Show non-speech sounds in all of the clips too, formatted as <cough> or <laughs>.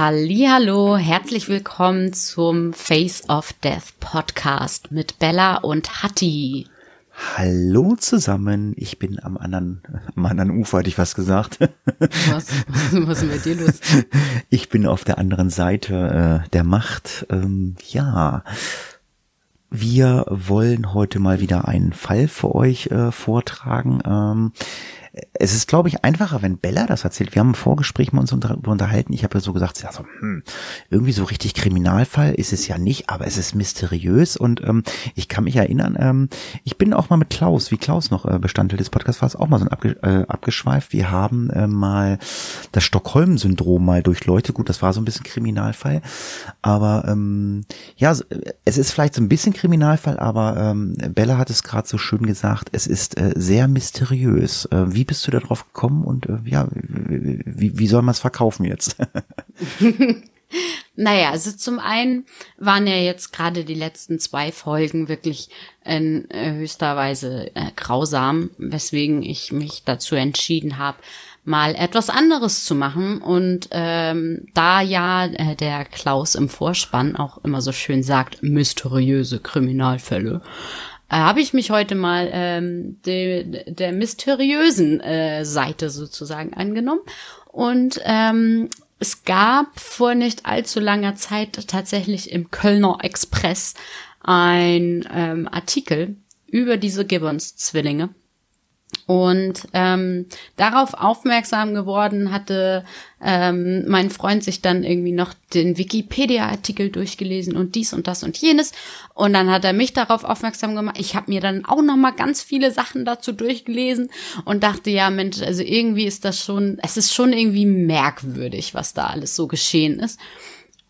Hallo, herzlich willkommen zum Face of Death Podcast mit Bella und Hattie. Hallo zusammen, ich bin am anderen, am anderen Ufer, hatte ich was gesagt. Was, was ist mit dir los? <laughs> Ich bin auf der anderen Seite äh, der Macht. Ähm, ja, wir wollen heute mal wieder einen Fall für euch äh, vortragen. Ähm, es ist, glaube ich, einfacher, wenn Bella das erzählt. Wir haben im Vorgespräch mal uns unter, unterhalten. Ich habe ja so gesagt, ja, so, hm, irgendwie so richtig Kriminalfall ist es ja nicht, aber es ist mysteriös. Und ähm, ich kann mich erinnern, ähm, ich bin auch mal mit Klaus, wie Klaus noch äh, Bestandteil des Podcasts war, auch mal so ein abge, äh, abgeschweift. Wir haben äh, mal das Stockholm-Syndrom mal durchleuchtet. Gut, das war so ein bisschen Kriminalfall. Aber ähm, ja, es ist vielleicht so ein bisschen Kriminalfall, aber ähm, Bella hat es gerade so schön gesagt, es ist äh, sehr mysteriös. Äh, wie bist du da drauf gekommen und äh, ja, wie, wie soll man es verkaufen jetzt? <laughs> Naja, also zum einen waren ja jetzt gerade die letzten zwei Folgen wirklich in äh, höchster Weise äh, grausam, weswegen ich mich dazu entschieden habe, mal etwas anderes zu machen. Und ähm, da ja äh, der Klaus im Vorspann auch immer so schön sagt, mysteriöse Kriminalfälle, habe ich mich heute mal ähm, de, der mysteriösen äh, Seite sozusagen angenommen. Und ähm, es gab vor nicht allzu langer Zeit tatsächlich im Kölner Express ein ähm, Artikel über diese Gibbons-Zwillinge. Und ähm, darauf aufmerksam geworden hatte ähm, mein Freund sich dann irgendwie noch den Wikipedia-Artikel durchgelesen und dies und das und jenes. Und dann hat er mich darauf aufmerksam gemacht. Ich habe mir dann auch noch mal ganz viele Sachen dazu durchgelesen und dachte, ja Mensch, also irgendwie ist das schon, es ist schon irgendwie merkwürdig, was da alles so geschehen ist.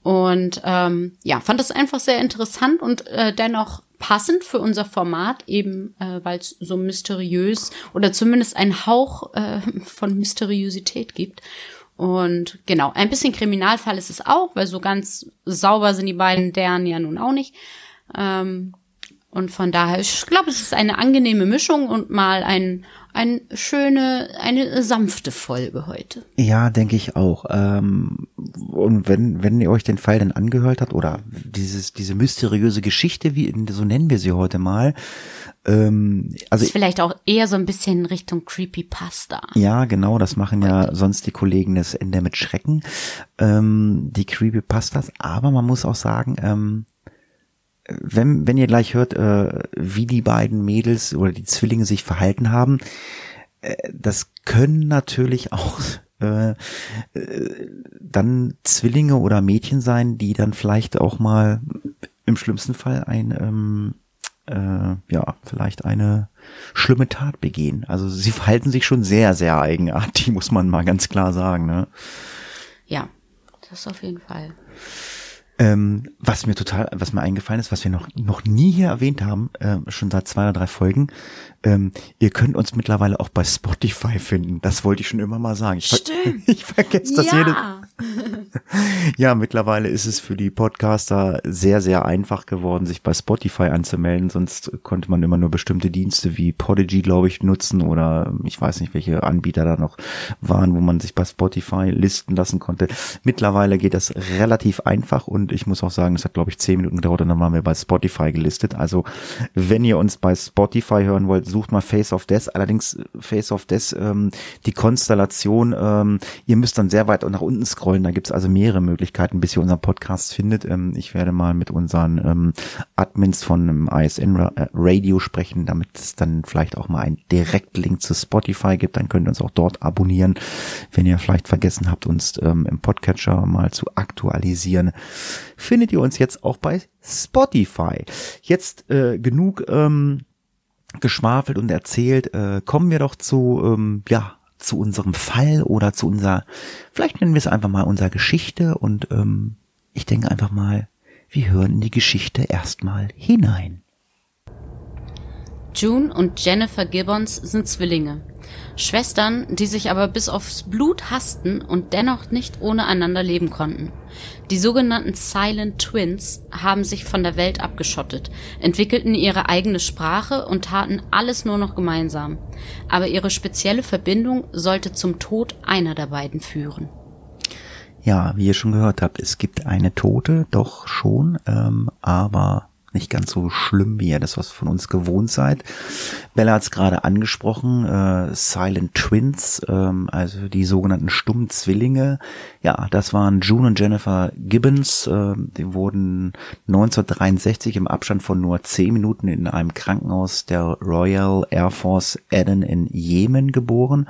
Und ähm, ja, fand das einfach sehr interessant und äh, dennoch passend für unser Format, eben äh, weil es so mysteriös oder zumindest ein Hauch äh, von Mysteriosität gibt. Und genau, ein bisschen Kriminalfall ist es auch, weil so ganz sauber sind die beiden deren ja nun auch nicht. Ähm, und von daher, ich glaube, es ist eine angenehme Mischung und mal ein, ein schöne, eine sanfte Folge heute. Ja, denke ich auch. Ähm, und wenn, wenn ihr euch den Fall dann angehört habt oder dieses, diese mysteriöse Geschichte, wie, so nennen wir sie heute mal, ähm, also ist vielleicht auch eher so ein bisschen in Richtung Creepypasta. Ja, genau, das machen ja sonst die Kollegen des Ende mit Schrecken, ähm, die Creepypastas. Aber man muss auch sagen, ähm, wenn, wenn ihr gleich hört, äh, wie die beiden Mädels oder die Zwillinge sich verhalten haben, äh, das können natürlich auch <laughs> äh, äh, dann Zwillinge oder Mädchen sein, die dann vielleicht auch mal im schlimmsten Fall ein ähm, äh, ja vielleicht eine schlimme Tat begehen. Also sie verhalten sich schon sehr sehr eigenartig, <laughs> muss man mal ganz klar sagen. Ne? Ja, das auf jeden Fall. Ähm, was mir total, was mir eingefallen ist, was wir noch, noch nie hier erwähnt haben, äh, schon seit zwei oder drei Folgen, ähm, ihr könnt uns mittlerweile auch bei Spotify finden. Das wollte ich schon immer mal sagen. Ich, ver Stimmt. <laughs> ich vergesse das ja. jede. <laughs> ja, mittlerweile ist es für die Podcaster sehr, sehr einfach geworden, sich bei Spotify anzumelden. Sonst konnte man immer nur bestimmte Dienste wie Podigy, glaube ich, nutzen oder ich weiß nicht, welche Anbieter da noch waren, wo man sich bei Spotify listen lassen konnte. Mittlerweile geht das relativ einfach und ich muss auch sagen, es hat, glaube ich, zehn Minuten gedauert und dann waren wir bei Spotify gelistet. Also, wenn ihr uns bei Spotify hören wollt, sucht mal Face of Death. Allerdings äh, Face of Death, ähm, die Konstellation, ähm, ihr müsst dann sehr weit nach unten scrollen. Da gibt's also mehrere Möglichkeiten, bis ihr unseren Podcast findet. Ähm, ich werde mal mit unseren ähm, Admins von ähm, ISN äh, Radio sprechen, damit es dann vielleicht auch mal einen Direktlink zu Spotify gibt. Dann könnt ihr uns auch dort abonnieren, wenn ihr vielleicht vergessen habt, uns ähm, im Podcatcher mal zu aktualisieren. Findet ihr uns jetzt auch bei Spotify. Jetzt äh, genug ähm, geschwafelt und erzählt, äh, kommen wir doch zu, ähm, ja, zu unserem Fall oder zu unserer, vielleicht nennen wir es einfach mal unserer Geschichte und ähm, ich denke einfach mal, wir hören in die Geschichte erstmal hinein. June und Jennifer Gibbons sind Zwillinge. Schwestern, die sich aber bis aufs Blut hassten und dennoch nicht ohne einander leben konnten. Die sogenannten Silent Twins haben sich von der Welt abgeschottet, entwickelten ihre eigene Sprache und taten alles nur noch gemeinsam. Aber ihre spezielle Verbindung sollte zum Tod einer der beiden führen. Ja, wie ihr schon gehört habt, es gibt eine Tote, doch schon, ähm, aber nicht ganz so schlimm, wie ihr das was von uns gewohnt seid. Bella hat es gerade angesprochen, äh, Silent Twins, ähm, also die sogenannten stummen Zwillinge. Ja, das waren June und Jennifer Gibbons. Äh, die wurden 1963 im Abstand von nur zehn Minuten in einem Krankenhaus der Royal Air Force Aden in Jemen geboren.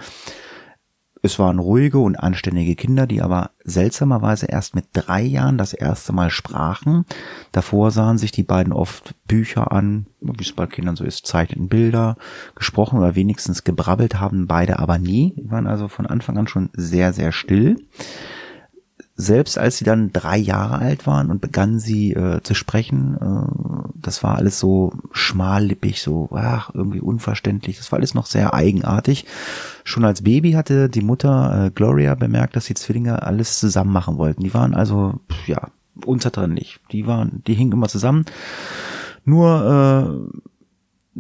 Es waren ruhige und anständige Kinder, die aber seltsamerweise erst mit drei Jahren das erste Mal sprachen. Davor sahen sich die beiden oft Bücher an, wie es bei Kindern so ist, zeichneten Bilder, gesprochen oder wenigstens gebrabbelt haben beide aber nie. Die waren also von Anfang an schon sehr, sehr still selbst als sie dann drei Jahre alt waren und begannen sie äh, zu sprechen, äh, das war alles so schmallippig, so ach, irgendwie unverständlich. Das war alles noch sehr eigenartig. Schon als Baby hatte die Mutter äh, Gloria bemerkt, dass die Zwillinge alles zusammen machen wollten. Die waren also ja unzertrennlich. Die waren, die hingen immer zusammen. Nur äh,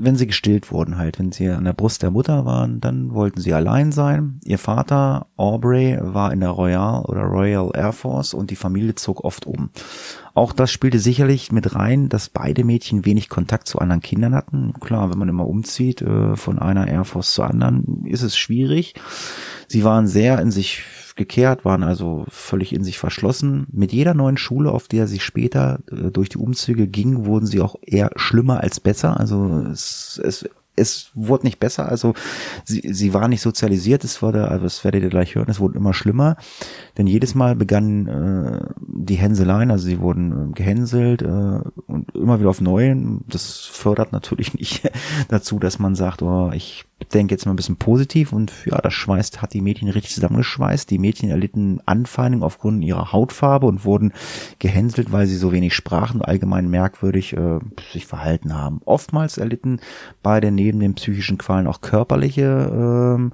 wenn sie gestillt wurden halt, wenn sie an der Brust der Mutter waren, dann wollten sie allein sein. Ihr Vater, Aubrey, war in der Royal oder Royal Air Force und die Familie zog oft um. Auch das spielte sicherlich mit rein, dass beide Mädchen wenig Kontakt zu anderen Kindern hatten. Klar, wenn man immer umzieht äh, von einer Air Force zur anderen, ist es schwierig. Sie waren sehr in sich gekehrt, waren also völlig in sich verschlossen. Mit jeder neuen Schule, auf der sie später äh, durch die Umzüge ging, wurden sie auch eher schlimmer als besser. Also es, es es wurde nicht besser, also sie, sie war nicht sozialisiert, es wurde, also das werdet ihr gleich hören, es wurde immer schlimmer, denn jedes Mal begannen äh, die Hänseleien, also sie wurden äh, gehänselt äh, und immer wieder auf neuen, das fördert natürlich <laughs> nicht dazu, dass man sagt, oh, ich denke jetzt mal ein bisschen positiv und ja, das schweißt, hat die Mädchen richtig zusammengeschweißt. Die Mädchen erlitten Anfeindungen aufgrund ihrer Hautfarbe und wurden gehänselt, weil sie so wenig sprachen und allgemein merkwürdig äh, sich verhalten haben. Oftmals erlitten beide neben den psychischen Qualen auch körperliche ähm,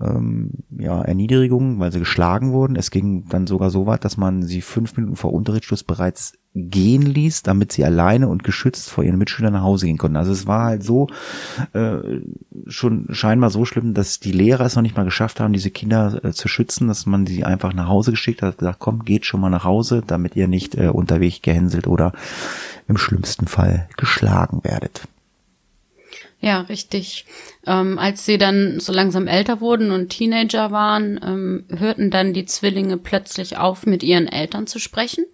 ähm, ja, Erniedrigungen, weil sie geschlagen wurden. Es ging dann sogar so weit, dass man sie fünf Minuten vor Unterrichtsschluss bereits gehen ließ, damit sie alleine und geschützt vor ihren Mitschülern nach Hause gehen konnten. Also es war halt so äh, schon scheinbar so schlimm, dass die Lehrer es noch nicht mal geschafft haben, diese Kinder äh, zu schützen, dass man sie einfach nach Hause geschickt hat, gesagt, komm, geht schon mal nach Hause, damit ihr nicht äh, unterwegs gehänselt oder im schlimmsten Fall geschlagen werdet. Ja, richtig. Ähm, als sie dann so langsam älter wurden und Teenager waren, ähm, hörten dann die Zwillinge plötzlich auf, mit ihren Eltern zu sprechen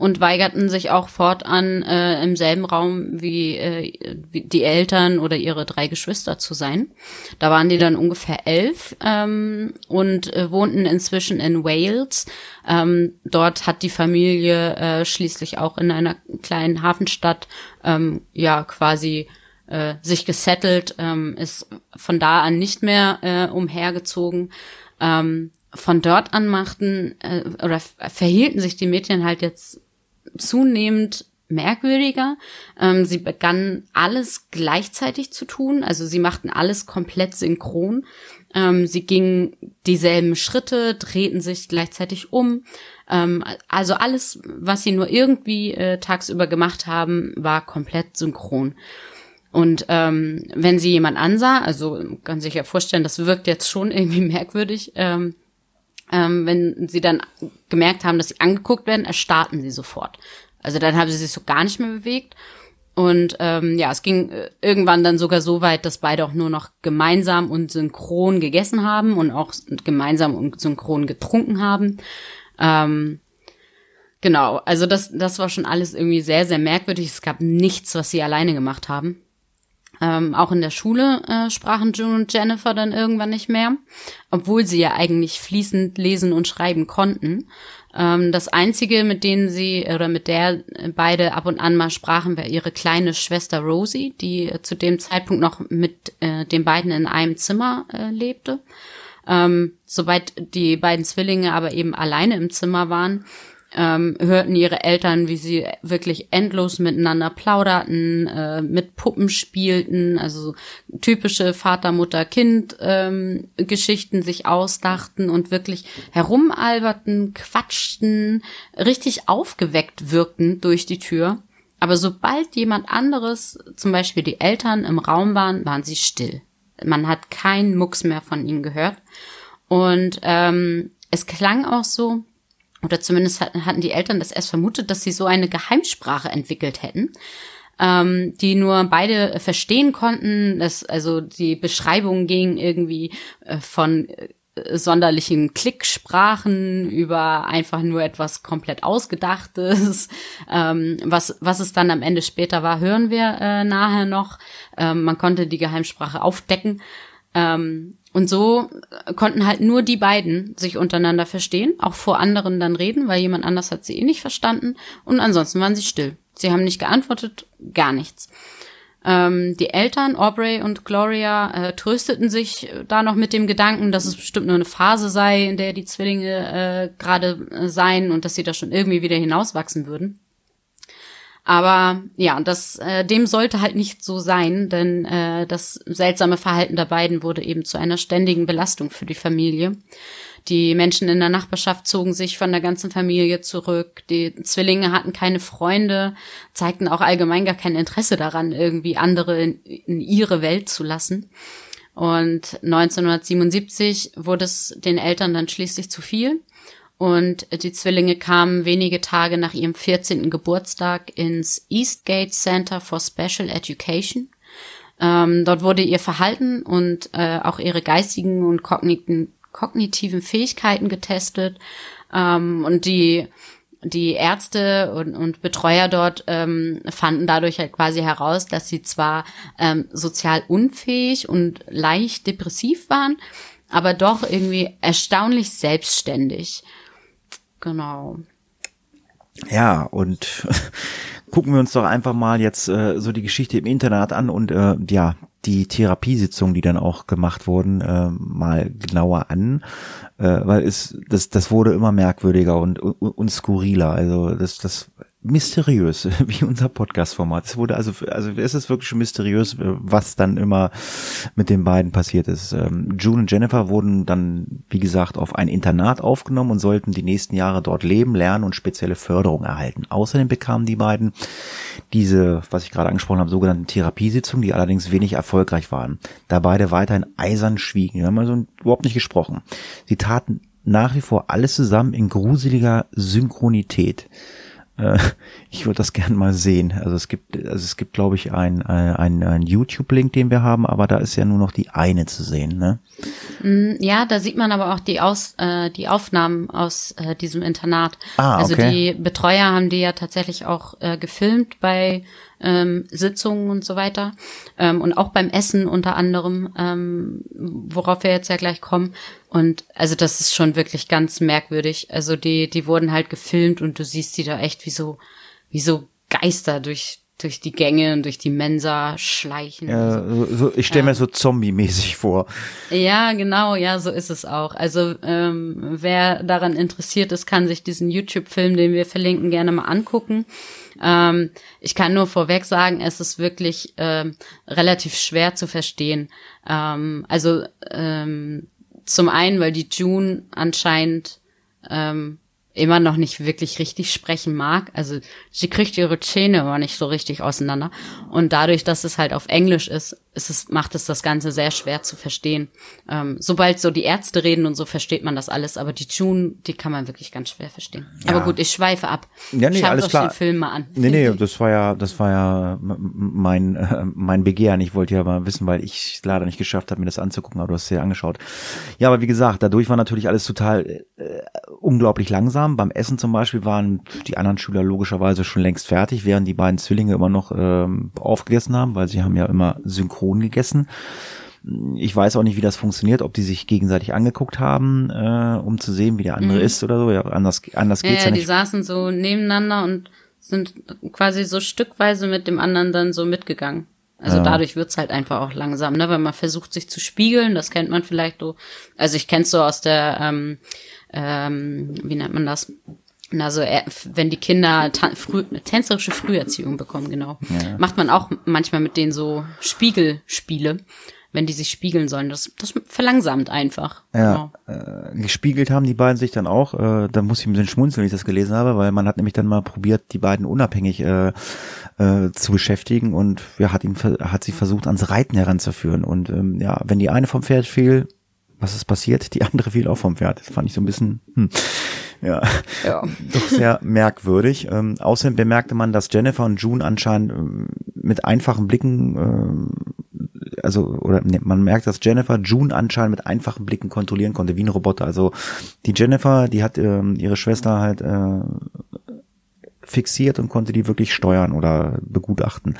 und weigerten sich auch fortan äh, im selben Raum wie, äh, wie die Eltern oder ihre drei Geschwister zu sein. Da waren die dann ungefähr elf ähm, und äh, wohnten inzwischen in Wales. Ähm, dort hat die Familie äh, schließlich auch in einer kleinen Hafenstadt ähm, ja quasi äh, sich gesettelt, ähm, ist von da an nicht mehr äh, umhergezogen. Ähm, von dort an machten äh, oder verhielten sich die Mädchen halt jetzt zunehmend merkwürdiger. Ähm, sie begannen alles gleichzeitig zu tun, also sie machten alles komplett synchron. Ähm, sie gingen dieselben Schritte, drehten sich gleichzeitig um. Ähm, also alles, was sie nur irgendwie äh, tagsüber gemacht haben, war komplett synchron. Und ähm, wenn sie jemand ansah, also kann sich ja vorstellen, das wirkt jetzt schon irgendwie <laughs> merkwürdig, ähm, ähm, wenn sie dann gemerkt haben, dass sie angeguckt werden, erstarrten sie sofort. Also dann haben sie sich so gar nicht mehr bewegt. Und ähm, ja, es ging äh, irgendwann dann sogar so weit, dass beide auch nur noch gemeinsam und synchron gegessen haben und auch gemeinsam und synchron getrunken haben. Ähm, genau, also das, das war schon alles irgendwie sehr, sehr merkwürdig. Es gab nichts, was sie alleine gemacht haben. Ähm, auch in der Schule äh, sprachen June und Jennifer dann irgendwann nicht mehr, obwohl sie ja eigentlich fließend lesen und schreiben konnten. Ähm, das einzige, mit denen sie oder mit der beide ab und an mal sprachen, war ihre kleine Schwester Rosie, die äh, zu dem Zeitpunkt noch mit äh, den beiden in einem Zimmer äh, lebte. Ähm, sobald die beiden Zwillinge aber eben alleine im Zimmer waren, ähm, hörten ihre Eltern, wie sie wirklich endlos miteinander plauderten, äh, mit Puppen spielten, also typische Vater, Mutter, Kind ähm, Geschichten sich ausdachten und wirklich herumalberten, quatschten, richtig aufgeweckt wirkten durch die Tür. Aber sobald jemand anderes, zum Beispiel die Eltern im Raum waren, waren sie still. Man hat keinen Mucks mehr von ihnen gehört. Und ähm, es klang auch so, oder zumindest hatten die Eltern das erst vermutet, dass sie so eine Geheimsprache entwickelt hätten, ähm, die nur beide verstehen konnten. Das, also die Beschreibung ging irgendwie äh, von äh, sonderlichen Klicksprachen über einfach nur etwas komplett Ausgedachtes. <laughs> Ähm, was, was es dann am Ende später war, hören wir äh, nachher noch. Ähm, man konnte die Geheimsprache aufdecken. Ähm, und so konnten halt nur die beiden sich untereinander verstehen, auch vor anderen dann reden, weil jemand anders hat sie eh nicht verstanden. Und ansonsten waren sie still. Sie haben nicht geantwortet, gar nichts. Ähm, die Eltern, Aubrey und Gloria, äh, trösteten sich da noch mit dem Gedanken, dass es bestimmt nur eine Phase sei, in der die Zwillinge äh, gerade äh, seien und dass sie da schon irgendwie wieder hinauswachsen würden. Aber ja, das äh, dem sollte halt nicht so sein, denn äh, das seltsame Verhalten der beiden wurde eben zu einer ständigen Belastung für die Familie. Die Menschen in der Nachbarschaft zogen sich von der ganzen Familie zurück. Die Zwillinge hatten keine Freunde, zeigten auch allgemein gar kein Interesse daran, irgendwie andere in, in ihre Welt zu lassen. Und 1977 wurde es den Eltern dann schließlich zu viel. Und die Zwillinge kamen wenige Tage nach ihrem 14. Geburtstag ins Eastgate Center for Special Education. Ähm, dort wurde ihr Verhalten und äh, auch ihre geistigen und kognitiven, kognitiven Fähigkeiten getestet. Ähm, und die, die Ärzte und, und Betreuer dort ähm, fanden dadurch halt quasi heraus, dass sie zwar ähm, sozial unfähig und leicht depressiv waren, aber doch irgendwie erstaunlich selbstständig. Genau. Ja, und <laughs> gucken wir uns doch einfach mal jetzt äh, so die Geschichte im Internet an und äh, ja, die Therapiesitzungen, die dann auch gemacht wurden, äh, mal genauer an, äh, weil es das das wurde immer merkwürdiger und und, und skurriler. Also das das mysteriös, <laughs> wie unser Podcast-Format. Es wurde also, also es ist wirklich schon mysteriös, was dann immer mit den beiden passiert ist. Ähm, June und Jennifer wurden dann, wie gesagt, auf ein Internat aufgenommen und sollten die nächsten Jahre dort leben, lernen und spezielle Förderung erhalten. Außerdem bekamen die beiden diese, was ich gerade angesprochen habe, sogenannten Therapiesitzungen, die allerdings wenig erfolgreich waren, da beide weiterhin eisern schwiegen. Wir haben also überhaupt nicht gesprochen. Sie taten nach wie vor alles zusammen in gruseliger Synchronität. Äh, ich würde das gern mal sehen. Also es gibt, also es gibt, glaube ich, ein, ein, ein YouTube-Link, den wir haben, aber da ist ja nur noch die eine zu sehen, ne? Mm, ja, da sieht man aber auch die Aus, äh, die Aufnahmen aus äh, diesem Internat. Ah, also okay. Also die Betreuer haben die ja tatsächlich auch äh, gefilmt bei ähm, Sitzungen und so weiter. Ähm, und auch beim Essen unter anderem, ähm, worauf wir jetzt ja gleich kommen. Und also das ist schon wirklich ganz merkwürdig. Also die, die wurden halt gefilmt und du siehst die da echt wie so, wie so Geister durch, durch die Gänge und durch die Mensa schleichen. Ja, so. so ich stelle ja. mir so zombie-mäßig vor. Ja, genau, ja, so ist es auch. Also ähm, wer daran interessiert ist, kann sich diesen YouTube-Film, den wir verlinken, gerne mal angucken. Ähm, ich kann nur vorweg sagen, es ist wirklich ähm, relativ schwer zu verstehen. Ähm, also ähm, zum einen, weil die June anscheinend ähm, immer noch nicht wirklich richtig sprechen mag. Also sie kriegt ihre Zähne aber nicht so richtig auseinander. Und dadurch, dass es halt auf Englisch ist, ist es, macht es das Ganze sehr schwer zu verstehen. Ähm, sobald so die Ärzte reden und so, versteht man das alles. Aber die Tune, die kann man wirklich ganz schwer verstehen. Ja. Aber gut, ich schweife ab. Ja, nee, Schaut alles klar. den Film mal an. Nee, nee, das war ja, das war ja mein, äh, <laughs> mein Begehren. Ich wollte ja mal wissen, weil ich es leider nicht geschafft habe, mir das anzugucken, aber du hast es ja angeschaut. Ja, aber wie gesagt, dadurch war natürlich alles total äh, unglaublich langsam. Beim Essen zum Beispiel waren die anderen Schüler logischerweise schon längst fertig, während die beiden Zwillinge immer noch ähm, aufgegessen haben, weil sie haben ja immer synchron gegessen. Ich weiß auch nicht, wie das funktioniert, ob die sich gegenseitig angeguckt haben, äh, um zu sehen, wie der andere mhm. ist oder so. Ja, anders, anders geht's ja, ja, ja nicht. Die saßen so nebeneinander und sind quasi so stückweise mit dem anderen dann so mitgegangen. Also Ja. dadurch wird's halt einfach auch langsam, ne? Wenn man versucht, sich zu spiegeln, das kennt man vielleicht so. Also ich kenn's so aus der, ähm, ähm, wie nennt man das? Na, so, äh, wenn die Kinder früh, tänzerische Früherziehung bekommen, genau. Macht man auch manchmal mit denen so Spiegelspiele, wenn die sich spiegeln sollen. Das, das verlangsamt einfach. Ja, Genau. äh, gespiegelt haben die beiden sich dann auch. Äh, da muss ich ein bisschen schmunzeln, wenn ich das gelesen habe, weil man hat nämlich dann mal probiert, die beiden unabhängig äh, äh, zu beschäftigen und ja, hat ihn hat sie versucht, ans Reiten heranzuführen. Und ähm, ja, wenn die eine vom Pferd fiel, was ist passiert? Die andere fiel auch vom Pferd. Das fand ich so ein bisschen, hm, ja, Ja. <laughs> doch sehr merkwürdig. Ähm, außerdem bemerkte man, dass Jennifer und June anscheinend ähm, mit einfachen Blicken, ähm, also oder nee, man merkt, dass Jennifer June anscheinend mit einfachen Blicken kontrollieren konnte, wie ein Roboter. Also die Jennifer, die hat ähm, ihre Schwester halt äh, fixiert und konnte die wirklich steuern oder begutachten.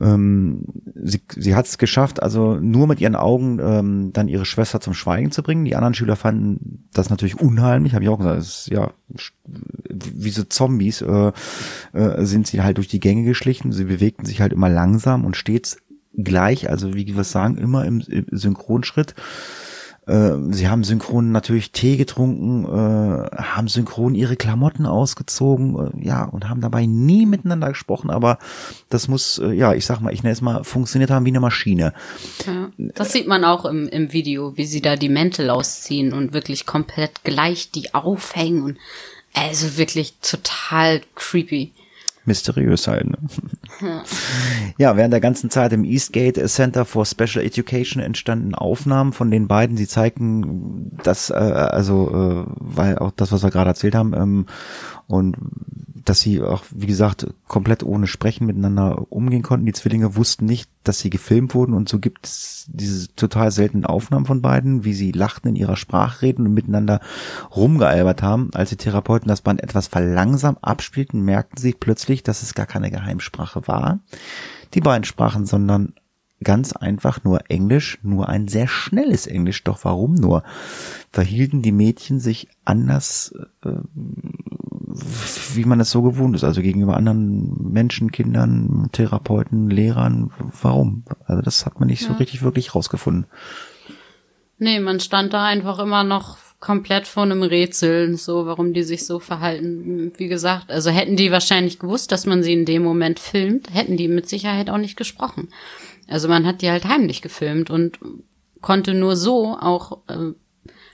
Ähm, sie sie hat es geschafft, also nur mit ihren Augen ähm, dann ihre Schwester zum Schweigen zu bringen. Die anderen Schüler fanden das natürlich unheimlich, habe ich auch gesagt. Es ist, ja wie so Zombies äh, äh, sind sie halt durch die Gänge geschlichen. Sie bewegten sich halt immer langsam und stets gleich, also wie wir sagen, immer im, im Synchronschritt. Äh, Sie haben synchron natürlich Tee getrunken, äh, haben synchron ihre Klamotten ausgezogen, äh, ja, und haben dabei nie miteinander gesprochen, aber das muss, äh, ja, ich sag mal, ich nenne es mal, funktioniert haben wie eine Maschine. Ja. Das sieht man auch im, im Video, wie sie da die Mäntel ausziehen und wirklich komplett gleich die aufhängen und also wirklich total creepy. Mysteriös halt. Ne? <laughs> Ja, während der ganzen Zeit im Eastgate Center for Special Education entstanden Aufnahmen von den beiden. Sie zeigten das, äh, also, äh, weil auch das, was wir gerade erzählt haben, ähm, und dass sie auch, wie gesagt, komplett ohne Sprechen miteinander umgehen konnten. Die Zwillinge wussten nicht, dass sie gefilmt wurden und so gibt es diese total seltenen Aufnahmen von beiden, wie sie lachten in ihrer Sprache reden und miteinander rumgealbert haben. Als die Therapeuten das Band etwas verlangsamt abspielten, merkten sie plötzlich, dass es gar keine Geheimsprache war. Die beiden sprachen, sondern ganz einfach nur Englisch, nur ein sehr schnelles Englisch. Doch warum nur? Verhielten die Mädchen sich anders, äh, wie man es so gewohnt ist, also gegenüber anderen Menschen, Kindern, Therapeuten, Lehrern. Warum? Also das hat man nicht so richtig wirklich rausgefunden. Nee, man stand da einfach immer noch komplett vor einem Rätsel, so warum die sich so verhalten. Wie gesagt, also hätten die wahrscheinlich gewusst, dass man sie in dem Moment filmt, hätten die mit Sicherheit auch nicht gesprochen. Also man hat die halt heimlich gefilmt und konnte nur so auch äh,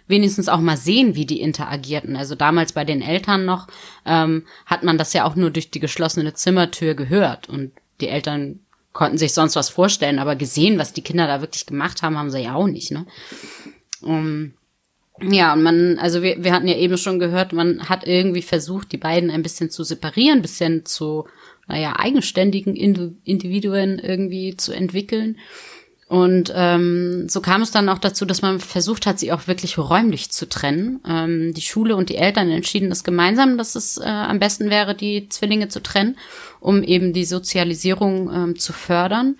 wenigstens auch mal sehen, wie die interagierten. Also damals bei den Eltern noch ähm, hat man das ja auch nur durch die geschlossene Zimmertür gehört und die Eltern konnten sich sonst was vorstellen, aber gesehen, was die Kinder da wirklich gemacht haben, haben sie ja auch nicht. Ne? Um, ja, und man, also wir, wir hatten ja eben schon gehört, man hat irgendwie versucht, die beiden ein bisschen zu separieren, ein bisschen zu, naja, eigenständigen Indi- Individuen irgendwie zu entwickeln. Und ähm, so kam es dann auch dazu, dass man versucht hat, sie auch wirklich räumlich zu trennen. Ähm, die Schule und die Eltern entschieden das gemeinsam, dass es äh, am besten wäre, die Zwillinge zu trennen, um eben die Sozialisierung ähm, zu fördern.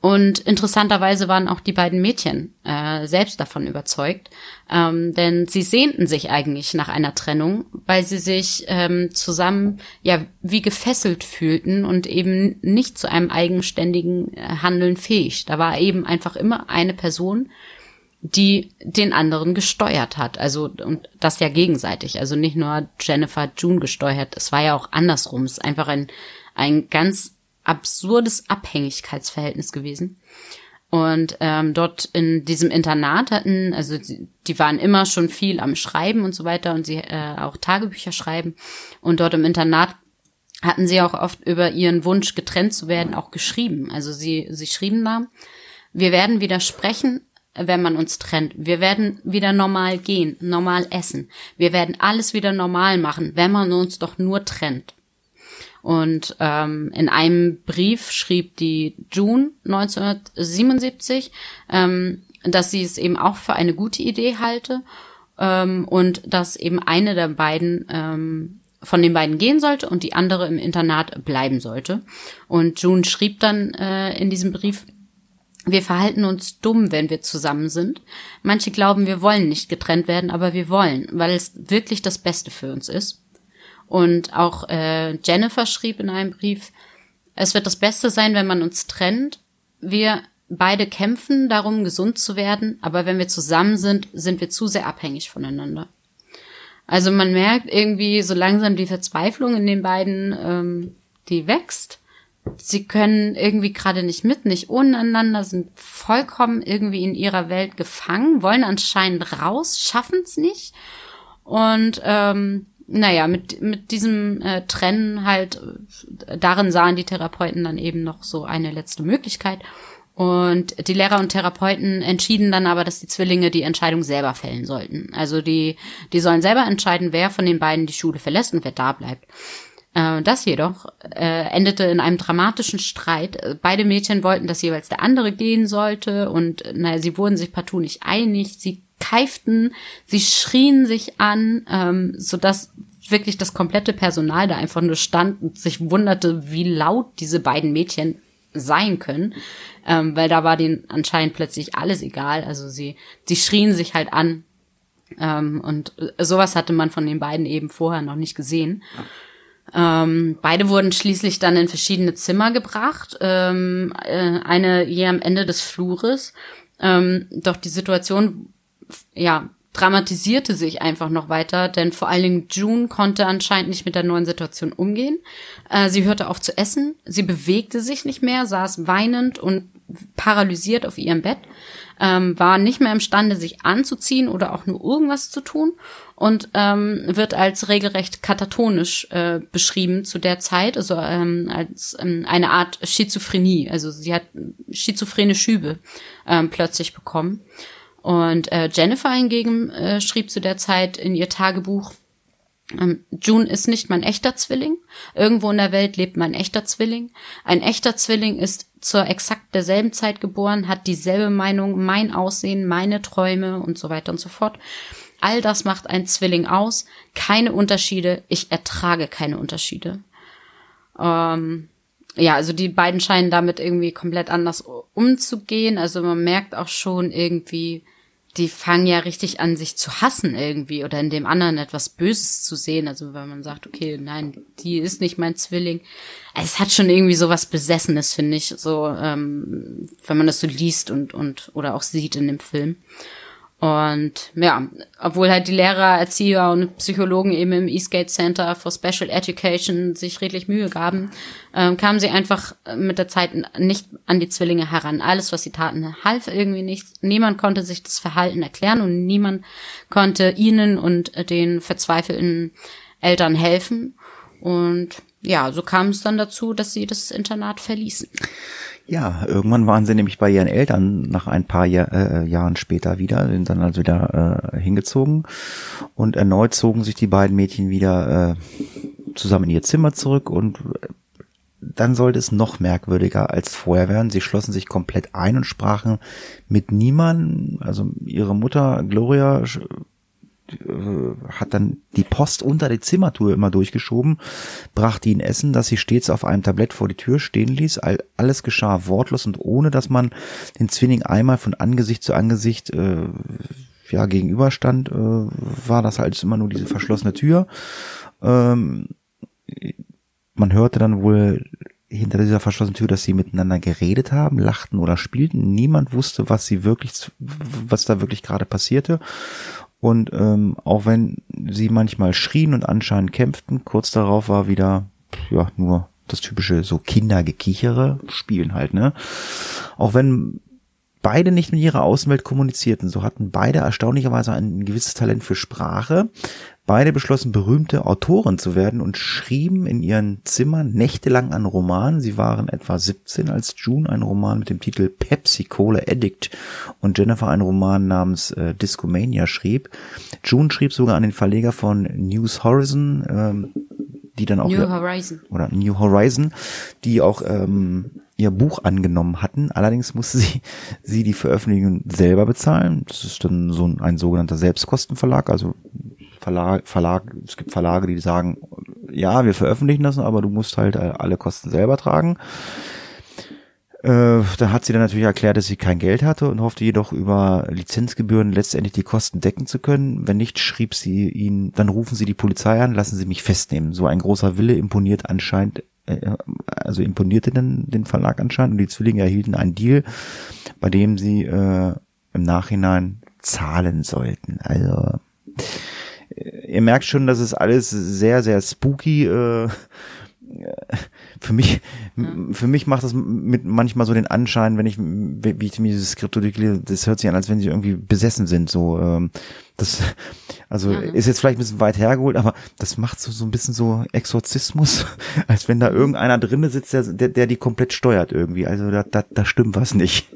Und interessanterweise waren auch die beiden Mädchen äh, selbst davon überzeugt, ähm, denn sie sehnten sich eigentlich nach einer Trennung, weil sie sich ähm, zusammen ja wie gefesselt fühlten und eben nicht zu einem eigenständigen äh, Handeln fähig. Da war eben einfach immer eine Person, die den anderen gesteuert hat. Also und das ja gegenseitig. Also nicht nur Jennifer June gesteuert. Es war ja auch andersrum. Es ist einfach ein ein ganz absurdes Abhängigkeitsverhältnis gewesen. Und ähm, dort in diesem Internat hatten, also die, die waren immer schon viel am Schreiben und so weiter und sie äh, auch Tagebücher schreiben. Und dort im Internat hatten sie auch oft über ihren Wunsch getrennt zu werden auch geschrieben. Also sie sie schrieben da: Wir werden wieder sprechen, wenn man uns trennt. Wir werden wieder normal gehen, normal essen. Wir werden alles wieder normal machen, wenn man uns doch nur trennt. Und ähm, in einem Brief schrieb die June 1977, ähm, dass sie es eben auch für eine gute Idee halte ähm, und dass eben eine der beiden ähm, von den beiden gehen sollte und die andere im Internat bleiben sollte. Und June schrieb dann äh, in diesem Brief, wir verhalten uns dumm, wenn wir zusammen sind. Manche glauben, wir wollen nicht getrennt werden, aber wir wollen, weil es wirklich das Beste für uns ist. Und auch äh, Jennifer schrieb in einem Brief, es wird das Beste sein, wenn man uns trennt, wir beide kämpfen darum, gesund zu werden, aber wenn wir zusammen sind, sind wir zu sehr abhängig voneinander. Also man merkt irgendwie so langsam die Verzweiflung in den beiden, ähm, die wächst. Sie können irgendwie gerade nicht mit, nicht ohne sind vollkommen irgendwie in ihrer Welt gefangen, wollen anscheinend raus, schaffen es nicht. Und ähm, naja, mit, mit diesem äh, Trennen halt, darin sahen die Therapeuten dann eben noch so eine letzte Möglichkeit. Und die Lehrer und Therapeuten entschieden dann aber, dass die Zwillinge die Entscheidung selber fällen sollten. Also die, die sollen selber entscheiden, wer von den beiden die Schule verlässt und wer da bleibt. Äh, das jedoch äh, endete in einem dramatischen Streit. Beide Mädchen wollten, dass jeweils der andere gehen sollte und naja, sie wurden sich partout nicht einig. Sie keiften, sie schrien sich an, ähm, sodass wirklich das komplette Personal da einfach nur stand und sich wunderte, wie laut diese beiden Mädchen sein können, ähm, weil da war denen anscheinend plötzlich alles egal. Also sie, sie schrien sich halt an. Ähm, und sowas hatte man von den beiden eben vorher noch nicht gesehen. Ähm, beide wurden schließlich dann in verschiedene Zimmer gebracht, ähm, äh, eine je am Ende des Flures. Ähm, doch die Situation, ja, dramatisierte sich einfach noch weiter, denn vor allen Dingen June konnte anscheinend nicht mit der neuen Situation umgehen. Äh, sie hörte auf zu essen, sie bewegte sich nicht mehr, saß weinend und paralysiert auf ihrem Bett, ähm, war nicht mehr imstande, sich anzuziehen oder auch nur irgendwas zu tun und ähm, wird als regelrecht katatonisch äh, beschrieben zu der Zeit, also ähm, als ähm, eine Art Schizophrenie. Also sie hat schizophrene Schübe ähm, plötzlich bekommen. Und äh, Jennifer hingegen äh, schrieb zu der Zeit in ihr Tagebuch, ähm, June ist nicht mein echter Zwilling. Irgendwo in der Welt lebt mein echter Zwilling. Ein echter Zwilling ist zur exakt derselben Zeit geboren, hat dieselbe Meinung, mein Aussehen, meine Träume und so weiter und so fort. All das macht ein Zwilling aus. Keine Unterschiede. Ich ertrage keine Unterschiede. Ähm, ja, also die beiden scheinen damit irgendwie komplett anders umzugehen. Also man merkt auch schon irgendwie, die fangen ja richtig an, sich zu hassen irgendwie oder in dem anderen etwas Böses zu sehen. Also wenn man sagt, okay, nein, die ist nicht mein Zwilling. Es hat schon irgendwie so was Besessenes, finde ich, so, ähm, wenn man das so liest und, und, oder auch sieht in dem Film. Und ja, obwohl halt die Lehrer, Erzieher und Psychologen eben im Eastgate Center for Special Education sich redlich Mühe gaben, ähm, kamen sie einfach mit der Zeit nicht an die Zwillinge heran. Alles, was sie taten, half irgendwie nichts. Niemand konnte sich das Verhalten erklären und niemand konnte ihnen und den verzweifelten Eltern helfen. Und ja, so kam es dann dazu, dass sie das Internat verließen. Ja, irgendwann waren sie nämlich bei ihren Eltern nach ein paar Jahr, äh, Jahren später wieder, sind dann also wieder äh, hingezogen und erneut zogen sich die beiden Mädchen wieder äh, zusammen in ihr Zimmer zurück und dann sollte es noch merkwürdiger als vorher werden. Sie schlossen sich komplett ein und sprachen mit niemandem. Also ihre Mutter Gloria äh, hat dann die Post unter die Zimmertür immer durchgeschoben, brachte ihnen Essen, das sie stets auf einem Tablett vor die Tür stehen ließ. All, alles geschah wortlos und ohne, dass man den Zwilling einmal von Angesicht zu Angesicht äh, ja gegenüberstand, äh, war das halt immer nur diese verschlossene Tür. Ähm, man hörte dann wohl hinter dieser verschlossenen Tür, dass sie miteinander geredet haben, lachten oder spielten. Niemand wusste, was sie wirklich, was da wirklich gerade passierte. Und ähm, auch wenn sie manchmal schrien und anscheinend kämpften, kurz darauf war wieder ja nur das typische so Kindergekichere, Spielen halt, ne? Auch wenn beide nicht mit ihrer Außenwelt kommunizierten, so hatten beide erstaunlicherweise ein gewisses Talent für Sprache, Beide beschlossen, berühmte Autoren zu werden und schrieben in ihren Zimmern nächtelang an Romanen. Sie waren etwa 17, als June einen Roman mit dem Titel Pepsi Cola Addict und Jennifer einen Roman namens äh, Discomania schrieb. June schrieb sogar an den Verleger von News Horizon, ähm, die dann auch New Horizon oder New Horizon, die auch ähm, ihr Buch angenommen hatten. Allerdings musste sie, sie die Veröffentlichung selber bezahlen. Das ist dann so ein, ein sogenannter Selbstkostenverlag, also Verlag, Verlag, es gibt Verlage, die sagen, ja, wir veröffentlichen das, aber du musst halt äh, alle Kosten selber tragen. Äh, da hat sie dann natürlich erklärt, dass sie kein Geld hatte und hoffte jedoch über Lizenzgebühren letztendlich die Kosten decken zu können. Wenn nicht, schrieb sie ihn, dann rufen sie die Polizei an, lassen sie mich festnehmen. So ein großer Wille imponiert anscheinend äh, also imponierte den, den Verlag anscheinend und die Zwillinge erhielten einen Deal, bei dem sie äh, im Nachhinein zahlen sollten. Also ihr merkt schon, dass es alles sehr, sehr spooky. Äh, für mich, ja. für mich macht das mit manchmal so den Anschein, wenn ich, wie ich mir dieses Skript durchlese, das hört sich an, als wenn sie irgendwie besessen sind. So, ähm, das, also ne? ist jetzt vielleicht ein bisschen weit hergeholt, aber das macht so so ein bisschen so Exorzismus, <laughs> als wenn da irgendeiner drinne sitzt, der, der, der die komplett steuert irgendwie. Also da, da, da stimmt was nicht.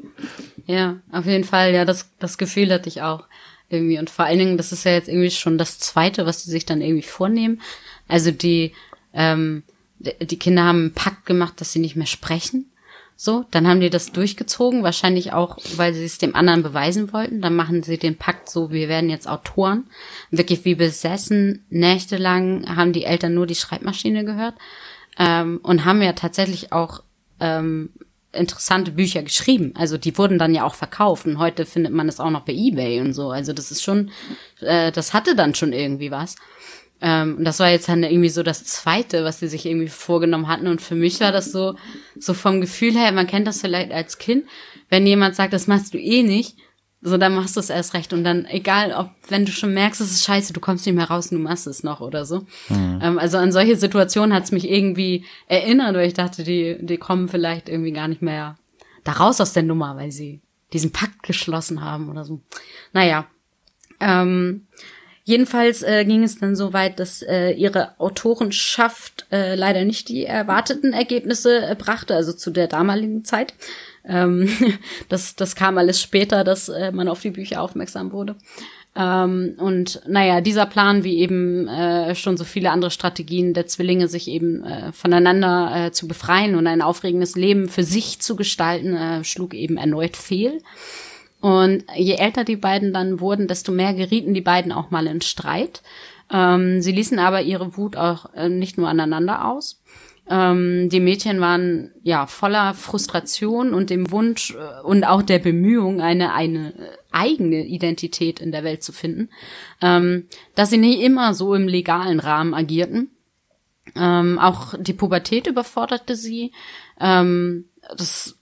Ja, auf jeden Fall. Ja, das, das Gefühl hatte ich auch irgendwie. Und vor allen Dingen, das ist ja jetzt irgendwie schon das Zweite, was sie sich dann irgendwie vornehmen. Also die, ähm, die Kinder haben einen Pakt gemacht, dass sie nicht mehr sprechen. So, dann haben die das durchgezogen, wahrscheinlich auch, weil sie es dem anderen beweisen wollten. Dann machen sie den Pakt so, wir werden jetzt Autoren. Wirklich wie besessen, nächtelang haben die Eltern nur die Schreibmaschine gehört ähm, und haben ja tatsächlich auch ähm, interessante Bücher geschrieben. Also die wurden dann ja auch verkauft und heute findet man es auch noch bei eBay und so. Also das ist schon, äh, das hatte dann schon irgendwie was. Ähm, und das war jetzt dann irgendwie so das Zweite, was sie sich irgendwie vorgenommen hatten. Und für mich war das so, so vom Gefühl her, man kennt das vielleicht als Kind, wenn jemand sagt, das machst du eh nicht, so dann machst du es erst recht. Und dann, egal, ob, wenn du schon merkst, es ist scheiße, du kommst nicht mehr raus und du machst es noch oder so. Mhm. Ähm, also an solche Situationen hat es mich irgendwie erinnert, weil ich dachte, die, die kommen vielleicht irgendwie gar nicht mehr da raus aus der Nummer, weil sie diesen Pakt geschlossen haben oder so. Naja. Ähm, Jedenfalls äh, ging es dann so weit, dass äh, ihre Autorenschaft äh, leider nicht die erwarteten Ergebnisse äh, brachte, also zu der damaligen Zeit. Ähm, <laughs> das, das kam alles später, dass äh, man auf die Bücher aufmerksam wurde. Ähm, und naja, dieser Plan, wie eben äh, schon so viele andere Strategien der Zwillinge, sich eben äh, voneinander äh, zu befreien und ein aufregendes Leben für sich zu gestalten, äh, schlug eben erneut fehl. Und je älter die beiden dann wurden, desto mehr gerieten die beiden auch mal in Streit. Ähm, sie ließen aber ihre Wut auch äh, nicht nur aneinander aus. Ähm, die Mädchen waren ja voller Frustration und dem Wunsch äh, und auch der Bemühung, eine, eine eigene Identität in der Welt zu finden, ähm, dass sie nicht immer so im legalen Rahmen agierten. Ähm, auch die Pubertät überforderte sie. Ähm, das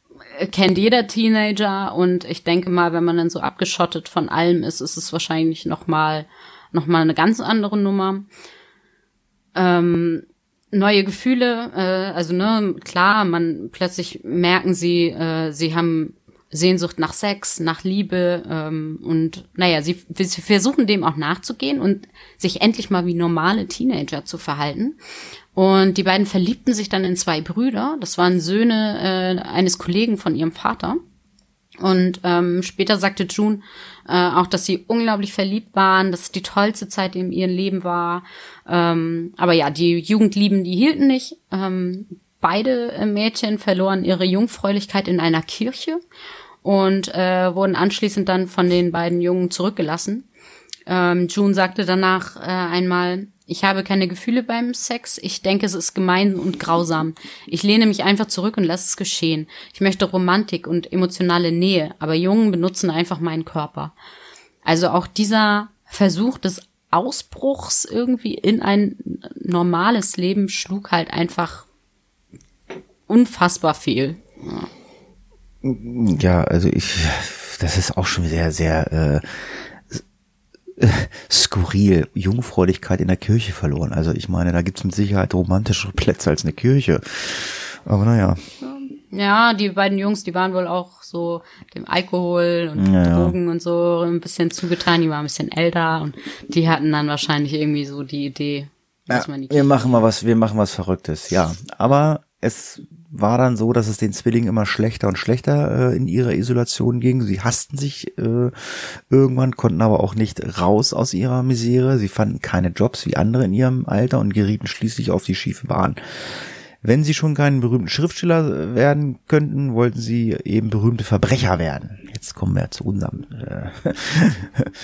kennt jeder Teenager und ich denke mal, wenn man dann so abgeschottet von allem ist, ist es wahrscheinlich noch mal noch mal eine ganz andere Nummer. Ähm, neue Gefühle, äh, also ne, klar, man plötzlich merken sie, äh, sie haben Sehnsucht nach Sex, nach Liebe ähm, und naja, sie, sie versuchen dem auch nachzugehen und sich endlich mal wie normale Teenager zu verhalten. Und die beiden verliebten sich dann in zwei Brüder. Das waren Söhne äh, eines Kollegen von ihrem Vater. Und ähm, später sagte June äh, auch, dass sie unglaublich verliebt waren, dass es die tollste Zeit in ihrem Leben war. Ähm, aber ja, die Jugendlieben, die hielten nicht. Ähm, beide äh, Mädchen verloren ihre Jungfräulichkeit in einer Kirche und äh, wurden anschließend dann von den beiden Jungen zurückgelassen. Ähm, June sagte danach äh, einmal, ich habe keine Gefühle beim Sex. Ich denke, es ist gemein und grausam. Ich lehne mich einfach zurück und lasse es geschehen. Ich möchte Romantik und emotionale Nähe, aber Jungen benutzen einfach meinen Körper. Also auch dieser Versuch des Ausbruchs irgendwie in ein normales Leben schlug halt einfach unfassbar viel. Ja, ja also ich, das ist auch schon sehr, sehr äh, skurril, Jungfräulichkeit in der Kirche verloren. Also ich meine, da gibt's mit Sicherheit romantischere Plätze als eine Kirche. Aber naja. Ja, die beiden Jungs, die waren wohl auch so dem Alkohol und ja, Drogen ja. und so ein bisschen zugetan. Die waren ein bisschen älter und die hatten dann wahrscheinlich irgendwie so die Idee, dass ja, man die wir machen mal was, wir machen was Verrücktes, ja. Aber es war dann so, dass es den Zwillingen immer schlechter und schlechter äh, in ihrer Isolation ging. Sie hassten sich äh, irgendwann, konnten aber auch nicht raus aus ihrer Misere. Sie fanden keine Jobs wie andere in ihrem Alter und gerieten schließlich auf die schiefe Bahn. Wenn sie schon keinen berühmten Schriftsteller werden könnten, wollten sie eben berühmte Verbrecher werden. Jetzt kommen wir zu unserem äh,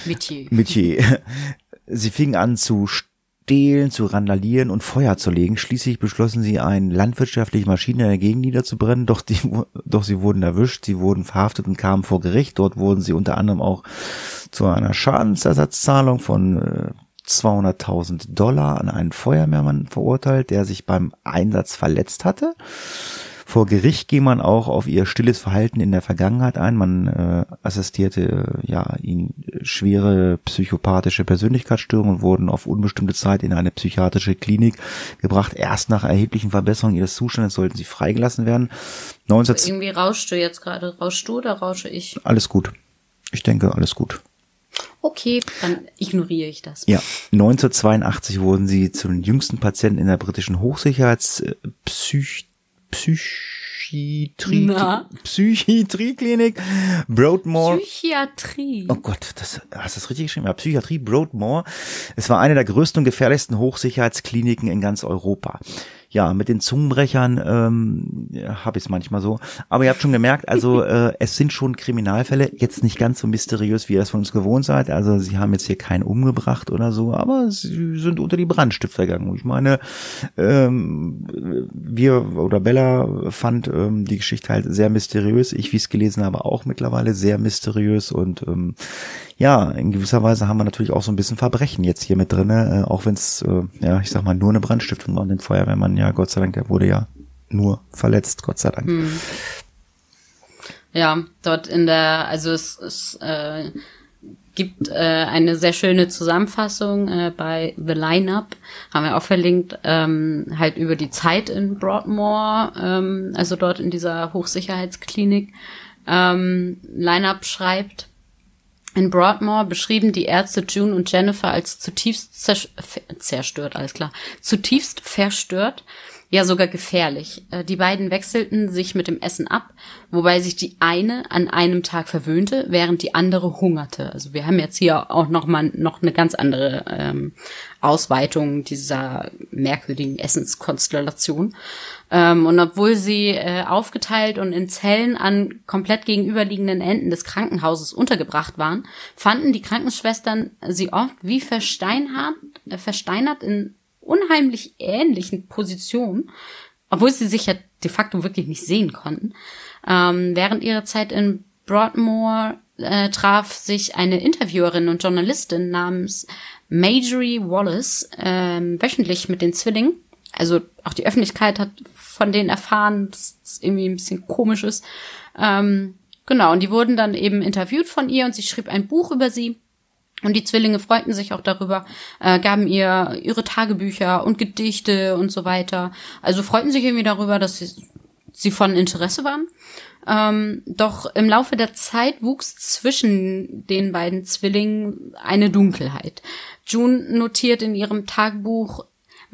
Metier. <laughs> Metier. Sie fingen an zu stehlen, zu randalieren und Feuer zu legen. Schließlich beschlossen sie, eine landwirtschaftliche Maschine in der Gegend niederzubrennen, doch, die, doch sie wurden erwischt, sie wurden verhaftet und kamen vor Gericht. Dort wurden sie unter anderem auch zu einer Schadensersatzzahlung von äh, 200.000 Dollar an einen Feuerwehrmann verurteilt, der sich beim Einsatz verletzt hatte. Vor Gericht ging man auch auf ihr stilles Verhalten in der Vergangenheit ein. Man äh, assistierte äh, ja ihn schwere psychopathische Persönlichkeitsstörungen wurden auf unbestimmte Zeit in eine psychiatrische Klinik gebracht. Erst nach erheblichen Verbesserungen ihres Zustandes sollten sie freigelassen werden. 19 also irgendwie rauschst du jetzt gerade. Rauschst du oder rausche ich? Alles gut. Ich denke, alles gut. Okay, dann ignoriere ich das. Ja, 1982 wurden sie zu den jüngsten Patienten in der britischen Hochsicherheitspsych Psychiatrie, Na? Psychiatrieklinik Broadmoor. Psychiatrie. Oh Gott, das, hast du das richtig geschrieben? Ja, Psychiatrie Broadmoor. Es war eine der größten und gefährlichsten Hochsicherheitskliniken in ganz Europa ja, mit den Zungenbrechern ähm, ja, habe ich es manchmal so. Aber ihr habt schon gemerkt, also <laughs> äh, es sind schon Kriminalfälle, jetzt nicht ganz so mysteriös, wie ihr es von uns gewohnt seid. Also sie haben jetzt hier keinen umgebracht oder so, aber sie sind unter die Brandstifter gegangen. Ich meine, ähm, wir oder Bella fand ähm, die Geschichte halt sehr mysteriös. Ich, wie es gelesen habe, auch mittlerweile sehr mysteriös und ähm, ja, in gewisser Weise haben wir natürlich auch so ein bisschen Verbrechen jetzt hier mit drinne, äh, auch wenn es, äh, ja, ich sag mal, nur eine Brandstiftung war und den Feuerwehrmann, ja, Gott sei Dank, der wurde ja nur verletzt, Gott sei Dank. Hm. Ja, dort in der, also es, es äh, gibt äh, eine sehr schöne Zusammenfassung äh, bei The Lineup, haben wir auch verlinkt, ähm, halt über die Zeit in Broadmoor, ähm, also dort in dieser Hochsicherheitsklinik. Ähm, Lineup schreibt, in Broadmoor beschrieben die Ärzte June und Jennifer als zutiefst zerstört, alles klar, zutiefst verstört, ja sogar gefährlich. Äh, die beiden wechselten sich mit dem Essen ab, wobei sich die eine an einem Tag verwöhnte, während die andere hungerte. Also wir haben jetzt hier auch noch mal noch eine ganz andere ähm, Ausweitung dieser merkwürdigen Essenskonstellation. Ähm, und obwohl sie äh, aufgeteilt und in Zellen an komplett gegenüberliegenden Enden des Krankenhauses untergebracht waren, fanden die Krankenschwestern sie oft wie versteinert, äh, versteinert in unheimlich ähnlichen Positionen, obwohl sie sich ja de facto wirklich nicht sehen konnten. Ähm, während ihrer Zeit in Broadmoor äh, traf sich eine Interviewerin und Journalistin namens Majorie Wallace ähm, wöchentlich mit den Zwillingen. Also auch die Öffentlichkeit hat von denen erfahren, dass es irgendwie ein bisschen komisch ist. Ähm, genau, und die wurden dann eben interviewt von ihr und sie schrieb ein Buch über sie. Und die Zwillinge freuten sich auch darüber, äh, gaben ihr ihre Tagebücher und Gedichte und so weiter. Also freuten sich irgendwie darüber, dass sie, sie von Interesse waren. Ähm, doch im Laufe der Zeit wuchs zwischen den beiden Zwillingen eine Dunkelheit. June notiert in ihrem Tagebuch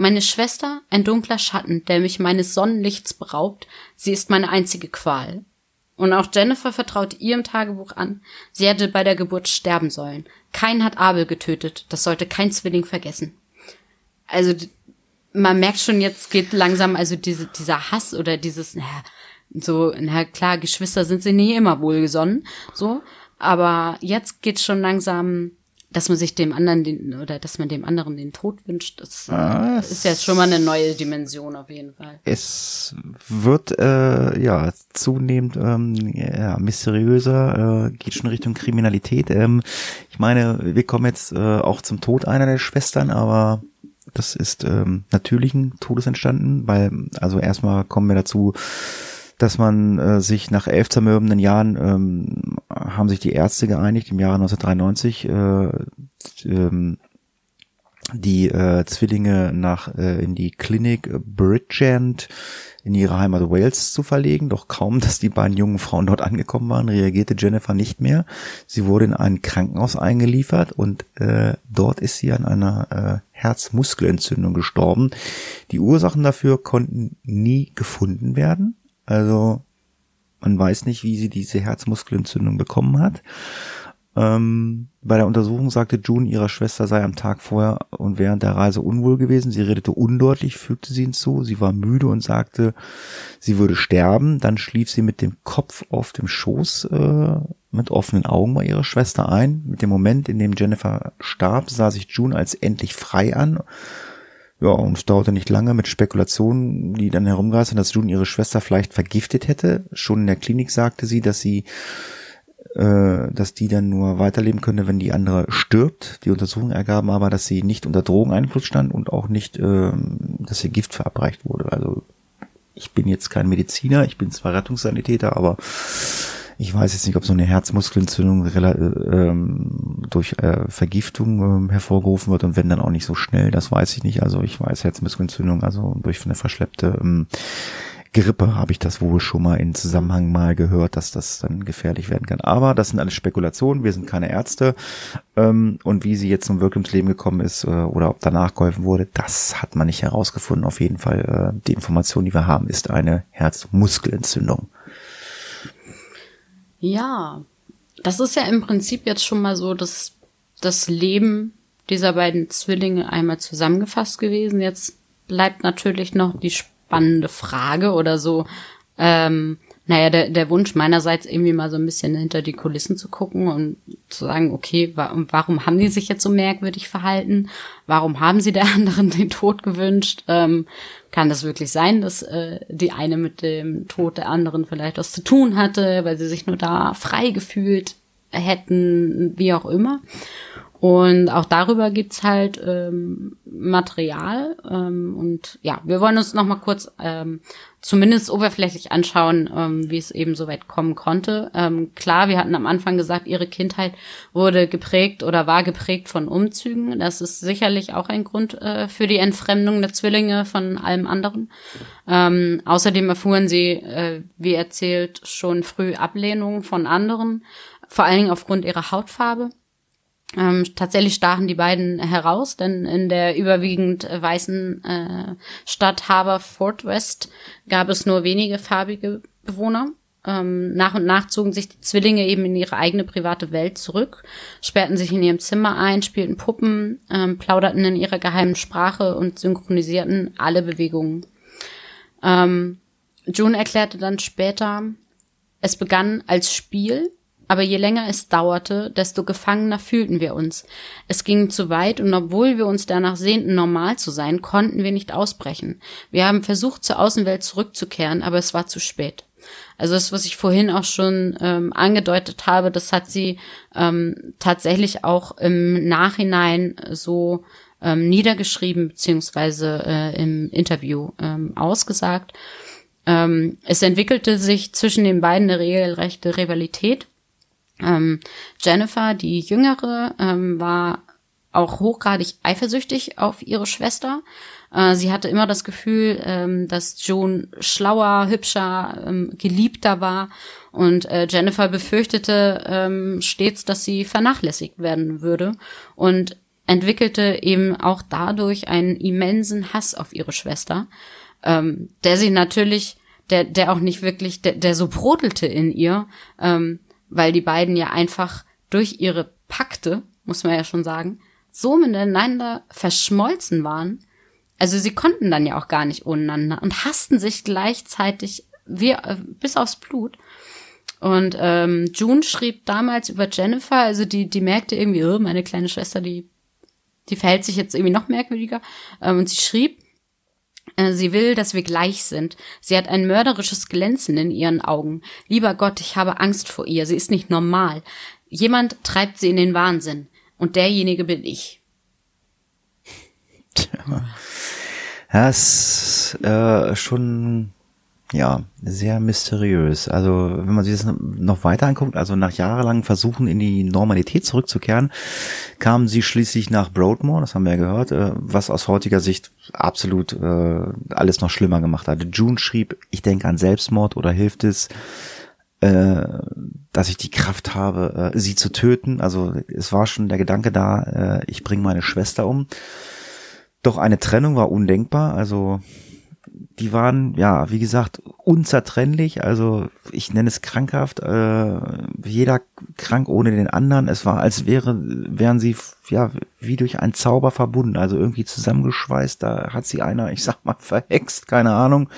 meine Schwester, ein dunkler Schatten, der mich meines Sonnenlichts beraubt, sie ist meine einzige Qual. Und auch Jennifer vertraut ihrem Tagebuch an, sie hätte bei der Geburt sterben sollen. Kein hat Abel getötet, das sollte kein Zwilling vergessen. Also man merkt schon, jetzt geht langsam also diese, dieser Hass oder dieses, naja, so, na klar, Geschwister sind sie nie immer wohlgesonnen, so, aber jetzt geht's schon langsam dass man sich dem anderen den, oder dass man dem anderen den Tod wünscht, das ah, ist jetzt schon mal eine neue Dimension auf jeden Fall. Es wird äh, ja zunehmend ähm, ja, mysteriöser, äh, geht schon Richtung Kriminalität. Ähm, ich meine, wir kommen jetzt äh, auch zum Tod einer der Schwestern, aber das ist ähm, natürlichen Todes entstanden, weil also erstmal kommen wir dazu, dass man äh, sich nach elf zermürbenden Jahren ähm, haben sich die Ärzte geeinigt im Jahre 1993 äh, ähm, die äh, Zwillinge nach äh, in die Klinik Bridgend in ihre Heimat Wales zu verlegen. Doch kaum, dass die beiden jungen Frauen dort angekommen waren, reagierte Jennifer nicht mehr. Sie wurde in ein Krankenhaus eingeliefert und äh, dort ist sie an einer äh, Herzmuskelentzündung gestorben. Die Ursachen dafür konnten nie gefunden werden. Also man weiß nicht, wie sie diese Herzmuskelentzündung bekommen hat. Ähm, bei der Untersuchung sagte June, ihrer Schwester sei am Tag vorher und während der Reise unwohl gewesen. Sie redete undeutlich, fügte sie hinzu. Sie war müde und sagte, sie würde sterben. Dann schlief sie mit dem Kopf auf dem Schoß äh, mit offenen Augen bei ihrer Schwester ein. Mit dem Moment, in dem Jennifer starb, sah sich June als endlich frei an ja, und es dauerte nicht lange mit Spekulationen, die dann herumgeistern, dass June ihre Schwester vielleicht vergiftet hätte. Schon in der Klinik sagte sie, dass sie äh, dass die dann nur weiterleben könnte, wenn die andere stirbt. Die Untersuchungen ergaben aber, dass sie nicht unter Drogeneinfluss stand und auch nicht, äh, dass ihr Gift verabreicht wurde. Also ich bin jetzt kein Mediziner, ich bin zwar Rettungssanitäter, aber ich weiß jetzt nicht, ob so eine Herzmuskelentzündung äh, ähm, durch äh, Vergiftung äh, hervorgerufen wird und wenn dann auch nicht so schnell, das weiß ich nicht. Also ich weiß Herzmuskelentzündung, also durch eine verschleppte ähm, Grippe habe ich das wohl schon mal in Zusammenhang mal gehört, dass das dann gefährlich werden kann. Aber das sind alles Spekulationen, wir sind keine Ärzte. Ähm, und wie sie jetzt zum wirklich ins Leben gekommen ist äh, oder ob danach geholfen wurde, das hat man nicht herausgefunden. Auf jeden Fall, äh, die Information, die wir haben, ist eine Herzmuskelentzündung. Ja, das ist ja im Prinzip jetzt schon mal so das, das Leben dieser beiden Zwillinge einmal zusammengefasst gewesen. Jetzt bleibt natürlich noch die spannende Frage oder so, ähm, naja, der, der Wunsch meinerseits irgendwie mal so ein bisschen hinter die Kulissen zu gucken und zu sagen, okay, wa warum haben die sich jetzt so merkwürdig verhalten? Warum haben sie der <laughs> anderen den Tod gewünscht? Ähm, kann das wirklich sein, dass äh, die eine mit dem Tod der anderen vielleicht was zu tun hatte, weil sie sich nur da frei gefühlt hätten, wie auch immer. Und auch darüber gibt's halt ähm, Material. Ähm, und ja, wir wollen uns noch mal kurz ähm, zumindest oberflächlich anschauen, ähm, wie es eben so weit kommen konnte. Ähm, klar, wir hatten am Anfang gesagt, ihre Kindheit wurde geprägt oder war geprägt von Umzügen. Das ist sicherlich auch ein Grund äh, für die Entfremdung der Zwillinge von allem anderen. Ähm, außerdem erfuhren sie, äh, wie erzählt, schon früh Ablehnung von anderen, vor allen Dingen aufgrund ihrer Hautfarbe. Ähm, tatsächlich stachen die beiden heraus, denn in der überwiegend weißen äh, Stadt Fort West gab es nur wenige farbige Bewohner. Ähm, nach und nach zogen sich die Zwillinge eben in ihre eigene private Welt zurück, sperrten sich in ihrem Zimmer ein, spielten Puppen, ähm, plauderten in ihrer geheimen Sprache und synchronisierten alle Bewegungen. Ähm, June erklärte dann später, es begann als Spiel, aber je länger es dauerte, desto gefangener fühlten wir uns. Es ging zu weit und obwohl wir uns danach sehnten, normal zu sein, konnten wir nicht ausbrechen. Wir haben versucht, zur Außenwelt zurückzukehren, aber es war zu spät. Also das, was ich vorhin auch schon ähm, angedeutet habe, das hat sie ähm, tatsächlich auch im Nachhinein so ähm, niedergeschrieben beziehungsweise äh, im Interview ähm, ausgesagt. Ähm, es entwickelte sich zwischen den beiden eine regelrechte Rivalität. Ähm, Jennifer, die Jüngere, ähm, war auch hochgradig eifersüchtig auf ihre Schwester. Äh, sie hatte immer das Gefühl, ähm, dass Joan schlauer, hübscher, ähm, geliebter war. Und äh, Jennifer befürchtete ähm, stets, dass sie vernachlässigt werden würde und entwickelte eben auch dadurch einen immensen Hass auf ihre Schwester, ähm, der sie natürlich, der, der auch nicht wirklich, der, der so brodelte in ihr, ähm, weil die beiden ja einfach durch ihre Pakte, muss man ja schon sagen, so miteinander verschmolzen waren. Also sie konnten dann ja auch gar nicht untereinander und hassten sich gleichzeitig wie, äh, bis aufs Blut. Und ähm, June schrieb damals über Jennifer, also die, die merkte irgendwie, oh, meine kleine Schwester, die, die verhält sich jetzt irgendwie noch merkwürdiger. Ähm, und sie schrieb, Sie will, dass wir gleich sind. Sie hat ein mörderisches Glänzen in ihren Augen. Lieber Gott, ich habe Angst vor ihr. Sie ist nicht normal. Jemand treibt sie in den Wahnsinn. Und derjenige bin ich. Tja. Das äh, schon ja, sehr mysteriös. Also, wenn man sich das noch weiter anguckt, also nach jahrelangen Versuchen in die Normalität zurückzukehren, kamen sie schließlich nach Broadmoor, das haben wir ja gehört, äh, was aus heutiger Sicht absolut äh, alles noch schlimmer gemacht hatte. June schrieb, ich denke an Selbstmord oder hilft es, äh, dass ich die Kraft habe, sie zu töten. Also es war schon der Gedanke da, ich bringe meine Schwester um. Doch eine Trennung war undenkbar. Also die waren, ja, wie gesagt, unzertrennlich. Also ich nenne es krankhaft. Äh, jeder krank ohne den anderen. Es war, als wäre, wären sie ja wie durch einen Zauber verbunden. Also irgendwie zusammengeschweißt. Da hat sie einer, ich sag mal, <laughs> verhext, keine Ahnung.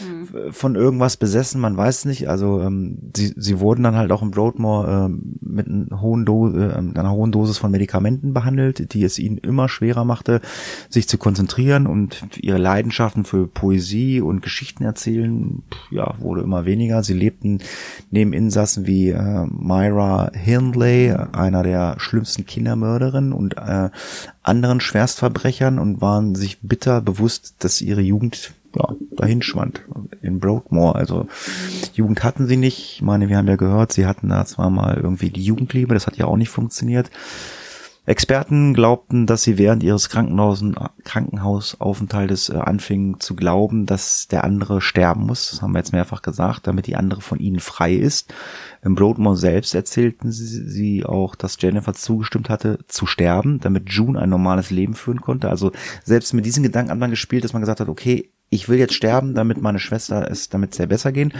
Mhm. von irgendwas besessen, man weiß nicht. Also ähm, sie, sie wurden dann halt auch im Broadmoor äh, mit einer hohen, Do äh, einer hohen Dosis von Medikamenten behandelt, die es ihnen immer schwerer machte, sich zu konzentrieren und ihre Leidenschaften für Poesie und Geschichten erzählen, ja, wurde immer weniger. Sie lebten neben Insassen wie äh, Myra Hindley, einer der schlimmsten Kindermörderinnen und äh, anderen Schwerstverbrechern und waren sich bitter bewusst, dass ihre Jugend ja, dahin schwand in Broadmoor. Also Jugend hatten sie nicht. Ich meine, wir haben ja gehört, sie hatten da zwar mal irgendwie die Jugendliebe, das hat ja auch nicht funktioniert. Experten glaubten, dass sie während ihres Krankenhausaufenthaltes äh, anfingen zu glauben, dass der andere sterben muss. Das haben wir jetzt mehrfach gesagt, damit die andere von ihnen frei ist. Im Broadmoor selbst erzählten sie, sie auch, dass Jennifer zugestimmt hatte, zu sterben, damit June ein normales Leben führen konnte. Also selbst mit diesen Gedanken hat man gespielt, dass man gesagt hat, okay, ich will jetzt sterben, damit meine Schwester es damit sehr besser gehen.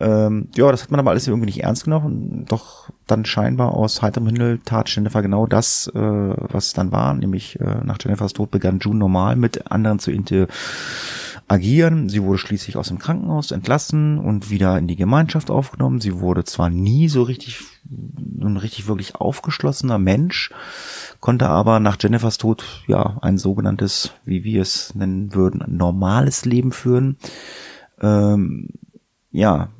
Ähm, ja, das hat man aber alles irgendwie nicht ernst genommen. Doch dann scheinbar aus heiterem Himmel tat Jennifer genau das, äh, was dann war. Nämlich äh, nach Jennifers Tod begann June normal mit anderen zu interagieren. Sie wurde schließlich aus dem Krankenhaus entlassen und wieder in die Gemeinschaft aufgenommen. Sie wurde zwar nie so richtig, ein richtig wirklich aufgeschlossener Mensch, konnte aber nach Jennifers Tod ja ein sogenanntes, wie wir es nennen würden, normales Leben führen. Ähm, ja,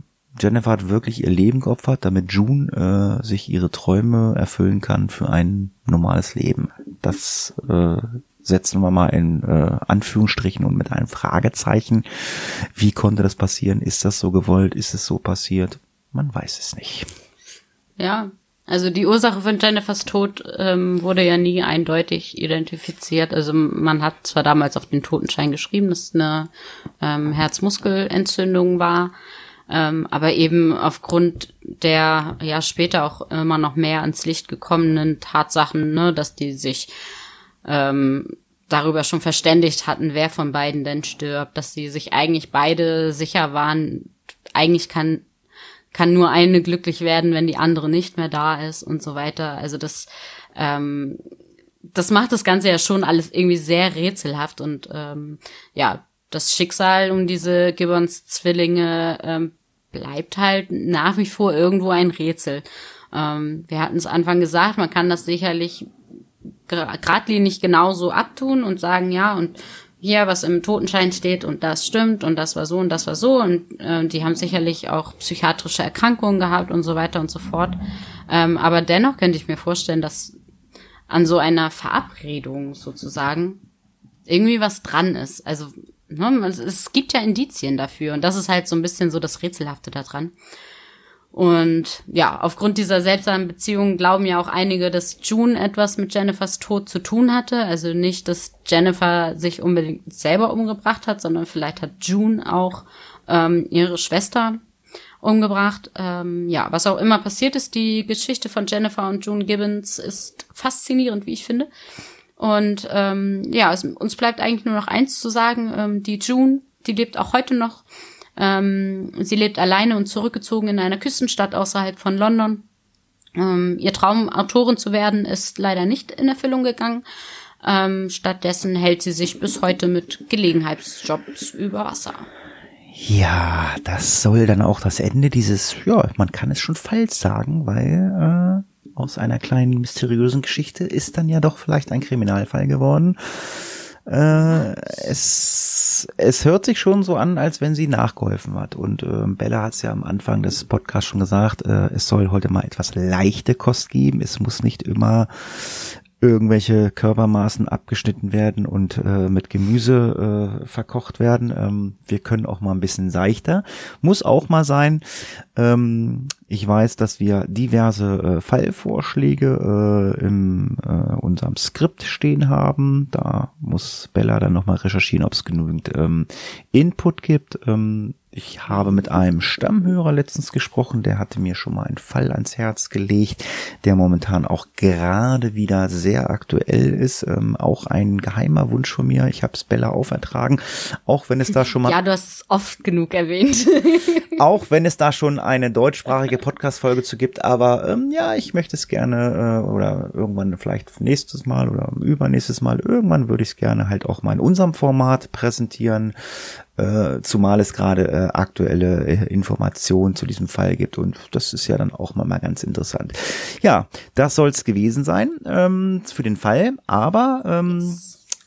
Jennifer hat wirklich ihr Leben geopfert, damit June äh, sich ihre Träume erfüllen kann für ein normales Leben. Das äh, setzen wir mal in äh, Anführungsstrichen und mit einem Fragezeichen. Wie konnte das passieren? Ist das so gewollt? Ist es so passiert? Man weiß es nicht. Ja, also die Ursache von Jennifers Tod ähm, wurde ja nie eindeutig identifiziert. Also man hat zwar damals auf den Totenschein geschrieben, dass es eine ähm, Herzmuskelentzündung war, ähm, aber eben aufgrund der ja später auch immer noch mehr ans Licht gekommenen Tatsachen, ne, dass die sich ähm, darüber schon verständigt hatten, wer von beiden denn stirbt, dass sie sich eigentlich beide sicher waren, eigentlich kann kann nur eine glücklich werden, wenn die andere nicht mehr da ist und so weiter. Also das ähm, das macht das Ganze ja schon alles irgendwie sehr rätselhaft und ähm, ja, das Schicksal um diese Gibbons Zwillinge ähm, bleibt halt nach wie vor irgendwo ein Rätsel. Ähm, wir hatten es Anfang gesagt, man kann das sicherlich geradlinig genauso abtun und sagen, ja, und hier, was im Totenschein steht und das stimmt und das war so und das war so und äh, die haben sicherlich auch psychiatrische Erkrankungen gehabt und so weiter und so fort. Ähm, aber dennoch könnte ich mir vorstellen, dass an so einer Verabredung sozusagen irgendwie was dran ist. Also ne, es gibt ja Indizien dafür und das ist halt so ein bisschen so das Rätselhafte daran. Und ja, aufgrund dieser seltsamen Beziehung glauben ja auch einige, dass June etwas mit Jennifers Tod zu tun hatte. Also nicht, dass Jennifer sich unbedingt selber umgebracht hat, sondern vielleicht hat June auch ähm, ihre Schwester umgebracht. Ähm, ja, was auch immer passiert ist, die Geschichte von Jennifer und June Gibbons ist faszinierend, wie ich finde. Und ähm, ja, es, uns bleibt eigentlich nur noch eins zu sagen. Ähm, die June, die lebt auch heute noch ähm, sie lebt alleine und zurückgezogen in einer Küstenstadt außerhalb von London. Ähm, ihr Traum, Autorin zu werden, ist leider nicht in Erfüllung gegangen. Ähm, stattdessen hält sie sich bis heute mit Gelegenheitsjobs über Wasser. Ja, das soll dann auch das Ende dieses, ja, man kann es schon falsch sagen, weil äh, aus einer kleinen mysteriösen Geschichte ist dann ja doch vielleicht ein Kriminalfall geworden. Äh, es, es hört sich schon so an, als wenn sie nachgeholfen hat. Und äh, Bella hat es ja am Anfang des Podcasts schon gesagt, äh, es soll heute mal etwas leichte Kost geben. Es muss nicht immer irgendwelche Körpermaßen abgeschnitten werden und äh, mit Gemüse äh, verkocht werden. Ähm, wir können auch mal ein bisschen seichter. Muss auch mal sein. Ähm, ich weiß, dass wir diverse äh, Fallvorschläge äh, in äh, unserem Skript stehen haben. Da muss Bella dann nochmal recherchieren, ob es genügend ähm, Input gibt. Ähm, ich habe mit einem Stammhörer letztens gesprochen, der hatte mir schon mal einen Fall ans Herz gelegt, der momentan auch gerade wieder sehr aktuell ist. Ähm, auch ein geheimer Wunsch von mir. Ich habe es Bella aufertragen, auch wenn es da schon mal. Ja, du hast es oft genug erwähnt. <laughs> <laughs> auch wenn es da schon eine deutschsprachige Podcast-Folge zu gibt, aber ähm, ja, ich möchte es gerne äh, oder irgendwann vielleicht nächstes Mal oder übernächstes Mal, irgendwann würde ich es gerne halt auch mal in unserem Format präsentieren. Äh, zumal es gerade äh, aktuelle äh, Informationen zu diesem Fall gibt und das ist ja dann auch mal, mal ganz interessant. Ja, das soll es gewesen sein ähm, für den Fall, aber ähm,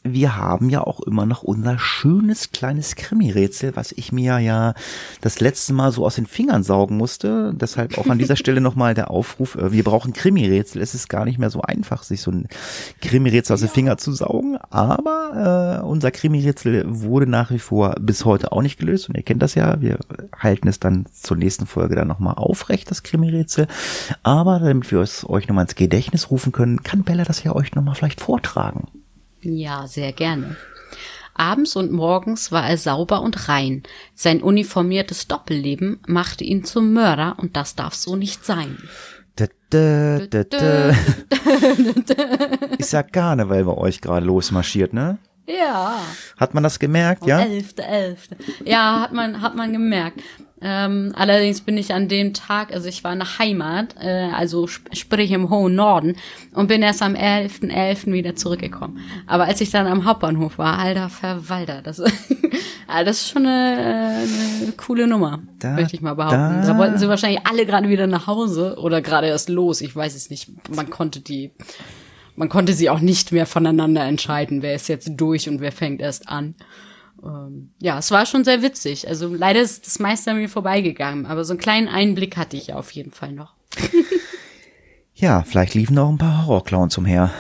wir haben ja auch immer noch unser schönes kleines Krimi-Rätsel, was ich mir ja das letzte Mal so aus den Fingern saugen musste. Deshalb auch an dieser <laughs> Stelle nochmal der Aufruf, äh, wir brauchen Krimi-Rätsel. Es ist gar nicht mehr so einfach, sich so ein Krimi-Rätsel aus den Fingern zu saugen. Aber äh, unser Krimi-Rätsel wurde nach wie vor bis heute auch nicht gelöst. Und ihr kennt das ja, wir halten es dann zur nächsten Folge dann nochmal aufrecht, das Krimi-Rätsel. Aber damit wir es euch nochmal ins Gedächtnis rufen können, kann Bella das ja euch nochmal vielleicht vortragen. Ja, sehr gerne. Abends und morgens war er sauber und rein. Sein uniformiertes Doppelleben machte ihn zum Mörder und das darf so nicht sein. Da, da, da. <laughs> Ist ja Karneval bei euch gerade losmarschiert, ne? Ja. Hat man das gemerkt, ja? Elfte, elfte. Ja, hat man, hat man gemerkt. Ähm, allerdings bin ich an dem Tag, also ich war in der Heimat, äh, also sp sprich im hohen Norden, und bin erst am 11.11. .11. wieder zurückgekommen. Aber als ich dann am Hauptbahnhof war, alter Verwalter, das, <laughs> das ist schon eine, eine coole Nummer, da, möchte ich mal behaupten. Da. da wollten sie wahrscheinlich alle gerade wieder nach Hause oder gerade erst los, ich weiß es nicht. Man konnte die, man konnte sie auch nicht mehr voneinander entscheiden, wer ist jetzt durch und wer fängt erst an ähm, ja, es war schon sehr witzig. Also leider ist das meiste an mir vorbeigegangen, aber so einen kleinen Einblick hatte ich auf jeden Fall noch. <laughs> ja, vielleicht liefen noch ein paar Horrorclowns umher.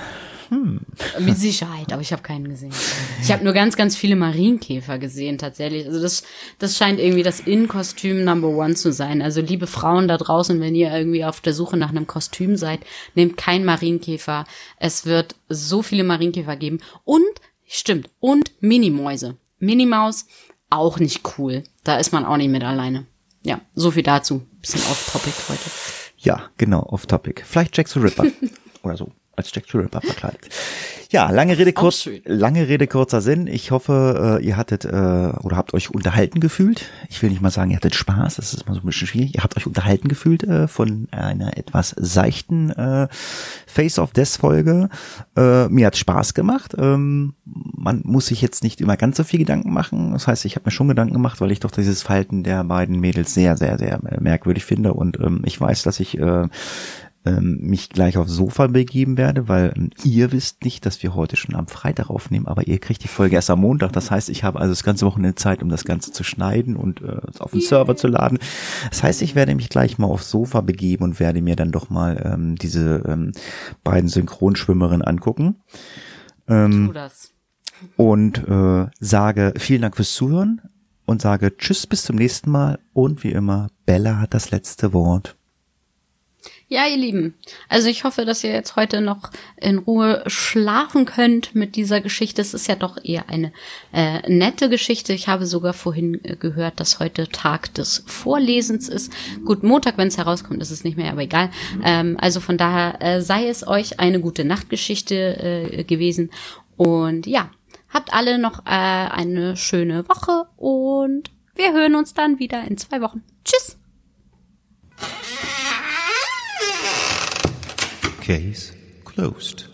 Hm. Mit Sicherheit, aber ich habe keinen gesehen. Ich habe nur ganz, ganz viele Marienkäfer gesehen tatsächlich. Also das, das scheint irgendwie das In-Kostüm Number One zu sein. Also liebe Frauen da draußen, wenn ihr irgendwie auf der Suche nach einem Kostüm seid, nehmt kein Marienkäfer. Es wird so viele Marienkäfer geben. Und, stimmt, und Minimäuse. Minimaus auch nicht cool. Da ist man auch nicht mit alleine. Ja, so viel dazu. Bisschen off-topic heute. Ja, genau, off-topic. Vielleicht Jack the Ripper <laughs> oder so als Jack the Ripper verkleidet. Ja, lange Rede kurz, lange Rede kurzer Sinn. Ich hoffe, äh, ihr hattet äh, oder habt euch unterhalten gefühlt. Ich will nicht mal sagen, ihr hattet Spaß. Das ist immer so ein bisschen schwierig. Ihr habt euch unterhalten gefühlt äh, von einer etwas seichten äh, Face of Death Folge. Äh, mir hat Spaß gemacht. Ähm, man muss sich jetzt nicht immer ganz so viel Gedanken machen. Das heißt, ich habe mir schon Gedanken gemacht, weil ich doch dieses Verhalten der beiden Mädels sehr, sehr, sehr merkwürdig finde und ähm, ich weiß, dass ich äh, ähm, mich gleich aufs Sofa begeben werde, weil ähm, ihr wisst nicht, dass wir heute schon am Freitag aufnehmen, aber ihr kriegt die Folge erst am Montag. Das heißt, ich habe also das ganze Wochenende Zeit, um das Ganze zu schneiden und äh, auf den Server zu laden. Das heißt, ich werde mich gleich mal aufs Sofa begeben und werde mir dann doch mal ähm, diese ähm, beiden Synchronschwimmerinnen angucken. Ähm. Und äh, sage vielen Dank fürs Zuhören und sage Tschüss bis zum nächsten Mal und wie immer, Bella hat das letzte Wort. Ja, ihr Lieben. Also ich hoffe, dass ihr jetzt heute noch in Ruhe schlafen könnt mit dieser Geschichte. Es ist ja doch eher eine äh, nette Geschichte. Ich habe sogar vorhin äh, gehört, dass heute Tag des Vorlesens ist. Gut, Montag, wenn es herauskommt, ist es nicht mehr, aber egal. Ähm, also von daher äh, sei es euch eine gute Nachtgeschichte äh, gewesen. Und ja, habt alle noch äh, eine schöne Woche und wir hören uns dann wieder in zwei Wochen. Tschüss! Case closed.